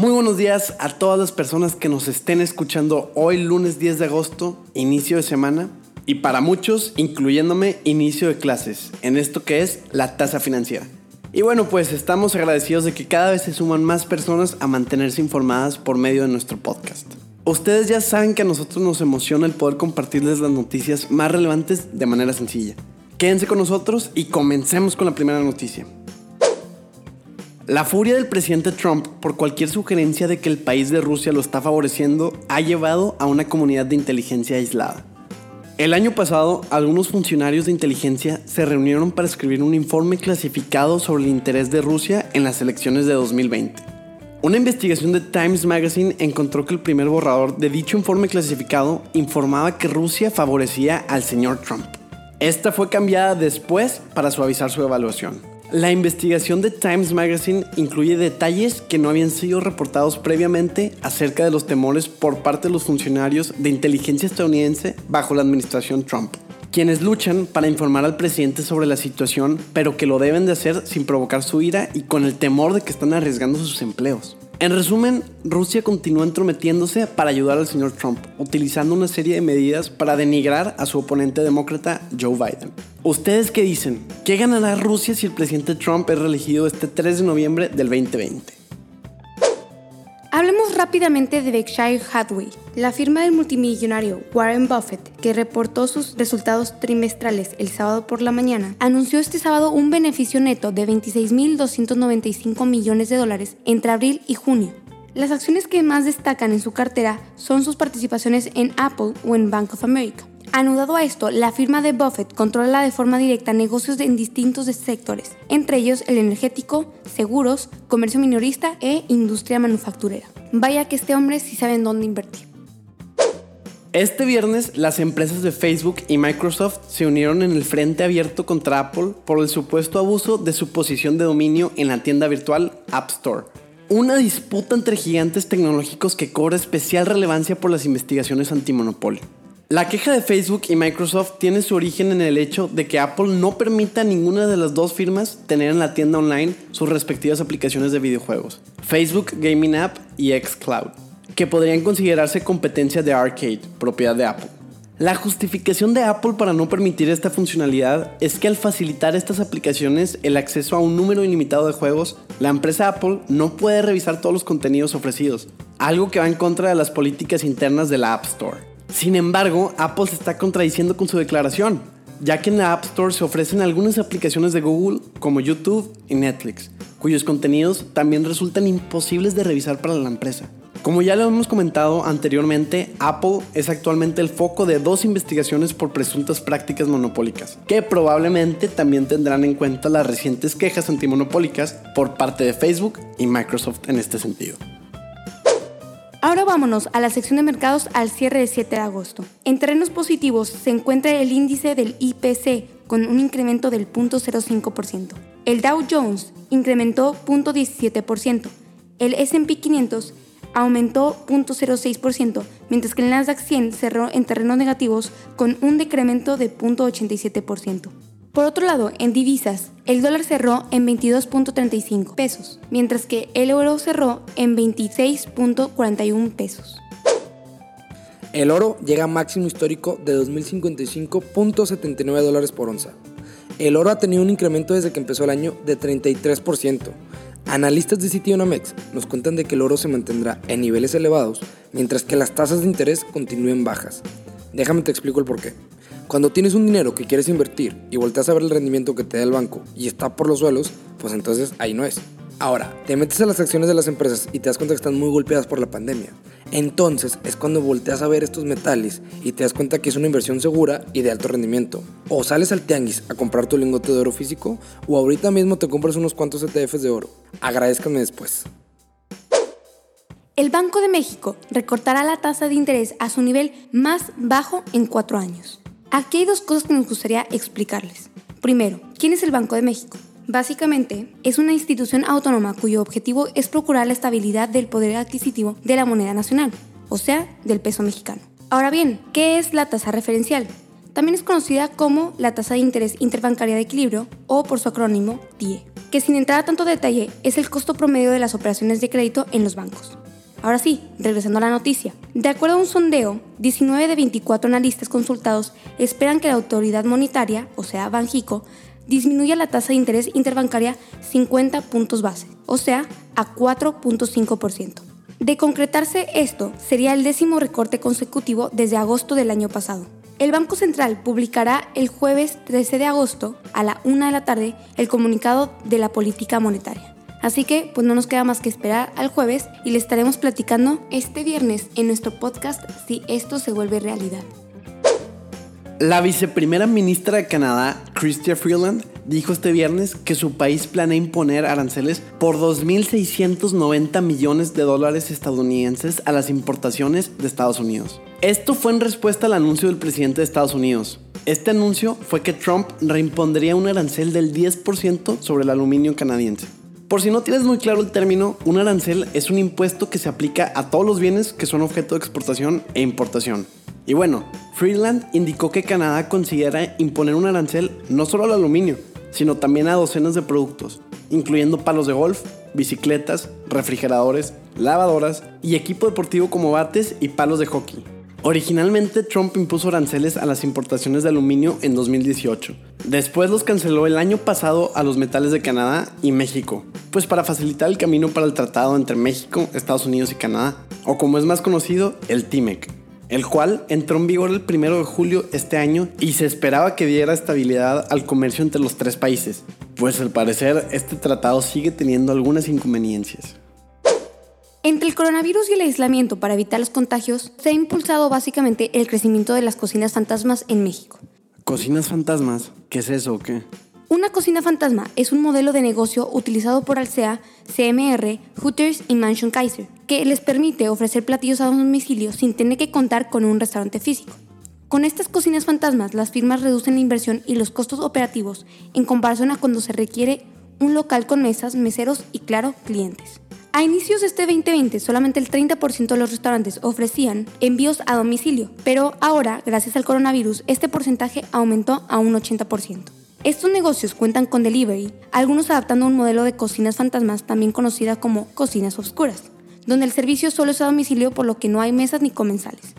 Muy buenos días a todas las personas que nos estén escuchando hoy lunes 10 de agosto, inicio de semana, y para muchos, incluyéndome, inicio de clases, en esto que es la tasa financiera. Y bueno, pues estamos agradecidos de que cada vez se suman más personas a mantenerse informadas por medio de nuestro podcast. Ustedes ya saben que a nosotros nos emociona el poder compartirles las noticias más relevantes de manera sencilla. Quédense con nosotros y comencemos con la primera noticia. La furia del presidente Trump por cualquier sugerencia de que el país de Rusia lo está favoreciendo ha llevado a una comunidad de inteligencia aislada. El año pasado, algunos funcionarios de inteligencia se reunieron para escribir un informe clasificado sobre el interés de Rusia en las elecciones de 2020. Una investigación de Times Magazine encontró que el primer borrador de dicho informe clasificado informaba que Rusia favorecía al señor Trump. Esta fue cambiada después para suavizar su evaluación. La investigación de Times Magazine incluye detalles que no habían sido reportados previamente acerca de los temores por parte de los funcionarios de inteligencia estadounidense bajo la administración Trump, quienes luchan para informar al presidente sobre la situación, pero que lo deben de hacer sin provocar su ira y con el temor de que están arriesgando sus empleos. En resumen, Rusia continúa entrometiéndose para ayudar al señor Trump, utilizando una serie de medidas para denigrar a su oponente demócrata Joe Biden. ¿Ustedes qué dicen? ¿Qué ganará Rusia si el presidente Trump es reelegido este 3 de noviembre del 2020? Hablemos rápidamente de Berkshire Hathaway, la firma del multimillonario Warren Buffett, que reportó sus resultados trimestrales el sábado por la mañana, anunció este sábado un beneficio neto de 26.295 millones de dólares entre abril y junio. Las acciones que más destacan en su cartera son sus participaciones en Apple o en Bank of America. Anudado a esto, la firma de Buffett controla de forma directa negocios en distintos sectores, entre ellos el energético, seguros, comercio minorista e industria manufacturera. Vaya que este hombre sí sabe en dónde invertir. Este viernes, las empresas de Facebook y Microsoft se unieron en el frente abierto contra Apple por el supuesto abuso de su posición de dominio en la tienda virtual App Store. Una disputa entre gigantes tecnológicos que cobra especial relevancia por las investigaciones antimonopolio. La queja de Facebook y Microsoft tiene su origen en el hecho de que Apple no permita a ninguna de las dos firmas tener en la tienda online sus respectivas aplicaciones de videojuegos, Facebook Gaming App y xCloud, que podrían considerarse competencia de Arcade, propiedad de Apple. La justificación de Apple para no permitir esta funcionalidad es que al facilitar estas aplicaciones el acceso a un número ilimitado de juegos, la empresa Apple no puede revisar todos los contenidos ofrecidos, algo que va en contra de las políticas internas de la App Store. Sin embargo, Apple se está contradiciendo con su declaración, ya que en la App Store se ofrecen algunas aplicaciones de Google como YouTube y Netflix, cuyos contenidos también resultan imposibles de revisar para la empresa. Como ya lo hemos comentado anteriormente, Apple es actualmente el foco de dos investigaciones por presuntas prácticas monopólicas, que probablemente también tendrán en cuenta las recientes quejas antimonopólicas por parte de Facebook y Microsoft en este sentido. Ahora vámonos a la sección de mercados al cierre de 7 de agosto. En terrenos positivos se encuentra el índice del IPC con un incremento del 0.05%. El Dow Jones incrementó 0.17%. El SP 500 aumentó 0.06%, mientras que el Nasdaq 100 cerró en terrenos negativos con un decremento de 0.87%. Por otro lado, en divisas, el dólar cerró en 22.35 pesos, mientras que el euro cerró en 26.41 pesos. El oro llega a máximo histórico de 2.055.79 dólares por onza. El oro ha tenido un incremento desde que empezó el año de 33%. Analistas de Citionamex nos cuentan de que el oro se mantendrá en niveles elevados mientras que las tasas de interés continúen bajas. Déjame te explico el porqué. Cuando tienes un dinero que quieres invertir y volteas a ver el rendimiento que te da el banco y está por los suelos, pues entonces ahí no es. Ahora, te metes a las acciones de las empresas y te das cuenta que están muy golpeadas por la pandemia. Entonces es cuando volteas a ver estos metales y te das cuenta que es una inversión segura y de alto rendimiento. O sales al tianguis a comprar tu lingote de oro físico o ahorita mismo te compras unos cuantos ETFs de oro. Agradezcanme después. El Banco de México recortará la tasa de interés a su nivel más bajo en cuatro años. Aquí hay dos cosas que nos gustaría explicarles. Primero, ¿quién es el Banco de México? Básicamente, es una institución autónoma cuyo objetivo es procurar la estabilidad del poder adquisitivo de la moneda nacional, o sea, del peso mexicano. Ahora bien, ¿qué es la tasa referencial? También es conocida como la tasa de interés interbancaria de equilibrio o por su acrónimo TIE, que sin entrar a tanto detalle es el costo promedio de las operaciones de crédito en los bancos. Ahora sí, regresando a la noticia. De acuerdo a un sondeo, 19 de 24 analistas consultados esperan que la autoridad monetaria, o sea, Banjico, disminuya la tasa de interés interbancaria 50 puntos base, o sea, a 4.5%. De concretarse esto, sería el décimo recorte consecutivo desde agosto del año pasado. El Banco Central publicará el jueves 13 de agosto a la 1 de la tarde el comunicado de la política monetaria. Así que pues no nos queda más que esperar al jueves y le estaremos platicando este viernes en nuestro podcast si esto se vuelve realidad. La viceprimera ministra de Canadá, Chrystia Freeland, dijo este viernes que su país planea imponer aranceles por 2.690 millones de dólares estadounidenses a las importaciones de Estados Unidos. Esto fue en respuesta al anuncio del presidente de Estados Unidos. Este anuncio fue que Trump reimpondría un arancel del 10% sobre el aluminio canadiense. Por si no tienes muy claro el término, un arancel es un impuesto que se aplica a todos los bienes que son objeto de exportación e importación. Y bueno, Freeland indicó que Canadá considera imponer un arancel no solo al aluminio, sino también a docenas de productos, incluyendo palos de golf, bicicletas, refrigeradores, lavadoras y equipo deportivo como bates y palos de hockey. Originalmente Trump impuso aranceles a las importaciones de aluminio en 2018. Después los canceló el año pasado a los metales de Canadá y México, pues para facilitar el camino para el tratado entre México, Estados Unidos y Canadá, o como es más conocido, el TIMEC, el cual entró en vigor el 1 de julio este año y se esperaba que diera estabilidad al comercio entre los tres países, pues al parecer este tratado sigue teniendo algunas inconveniencias. Entre el coronavirus y el aislamiento para evitar los contagios, se ha impulsado básicamente el crecimiento de las cocinas fantasmas en México. ¿Cocinas fantasmas? ¿Qué es eso o qué? Una cocina fantasma es un modelo de negocio utilizado por Alsea, CMR, Hooters y Mansion Kaiser, que les permite ofrecer platillos a domicilio sin tener que contar con un restaurante físico. Con estas cocinas fantasmas, las firmas reducen la inversión y los costos operativos en comparación a cuando se requiere un local con mesas, meseros y, claro, clientes. A inicios de este 2020, solamente el 30% de los restaurantes ofrecían envíos a domicilio, pero ahora, gracias al coronavirus, este porcentaje aumentó a un 80%. Estos negocios cuentan con delivery, algunos adaptando un modelo de cocinas fantasmas también conocida como cocinas oscuras, donde el servicio solo es a domicilio por lo que no hay mesas ni comensales.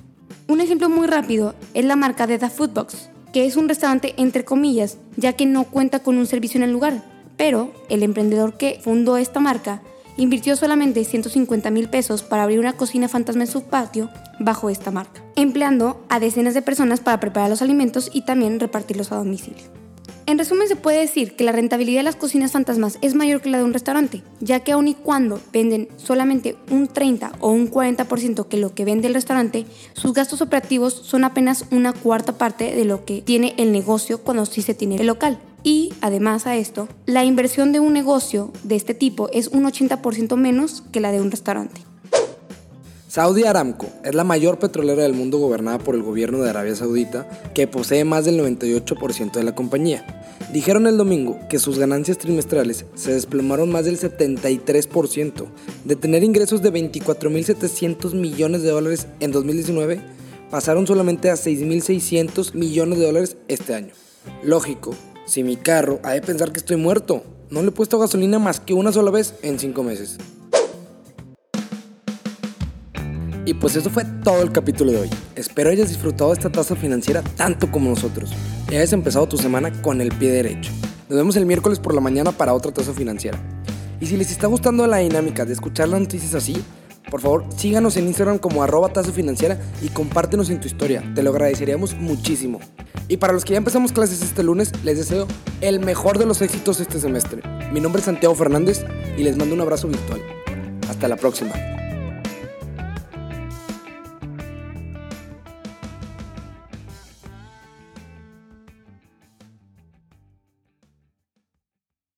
Un ejemplo muy rápido es la marca de The Foodbox, que es un restaurante entre comillas, ya que no cuenta con un servicio en el lugar, pero el emprendedor que fundó esta marca invirtió solamente 150 mil pesos para abrir una cocina fantasma en su patio bajo esta marca, empleando a decenas de personas para preparar los alimentos y también repartirlos a domicilio. En resumen, se puede decir que la rentabilidad de las cocinas fantasmas es mayor que la de un restaurante, ya que aun y cuando venden solamente un 30 o un 40% que lo que vende el restaurante, sus gastos operativos son apenas una cuarta parte de lo que tiene el negocio cuando sí se tiene el local. Y además a esto, la inversión de un negocio de este tipo es un 80% menos que la de un restaurante. Saudi Aramco es la mayor petrolera del mundo gobernada por el gobierno de Arabia Saudita, que posee más del 98% de la compañía. Dijeron el domingo que sus ganancias trimestrales se desplomaron más del 73%, de tener ingresos de 24.700 millones de dólares en 2019, pasaron solamente a 6.600 millones de dólares este año. Lógico, si mi carro ha de pensar que estoy muerto, no le he puesto gasolina más que una sola vez en 5 meses. Y pues eso fue todo el capítulo de hoy. Espero hayas disfrutado de esta tasa financiera tanto como nosotros y hayas empezado tu semana con el pie derecho. Nos vemos el miércoles por la mañana para otra tasa financiera. Y si les está gustando la dinámica de escuchar las noticias así, por favor síganos en Instagram como arroba tasa financiera y compártenos en tu historia. Te lo agradeceríamos muchísimo. Y para los que ya empezamos clases este lunes, les deseo el mejor de los éxitos este semestre. Mi nombre es Santiago Fernández y les mando un abrazo virtual. Hasta la próxima.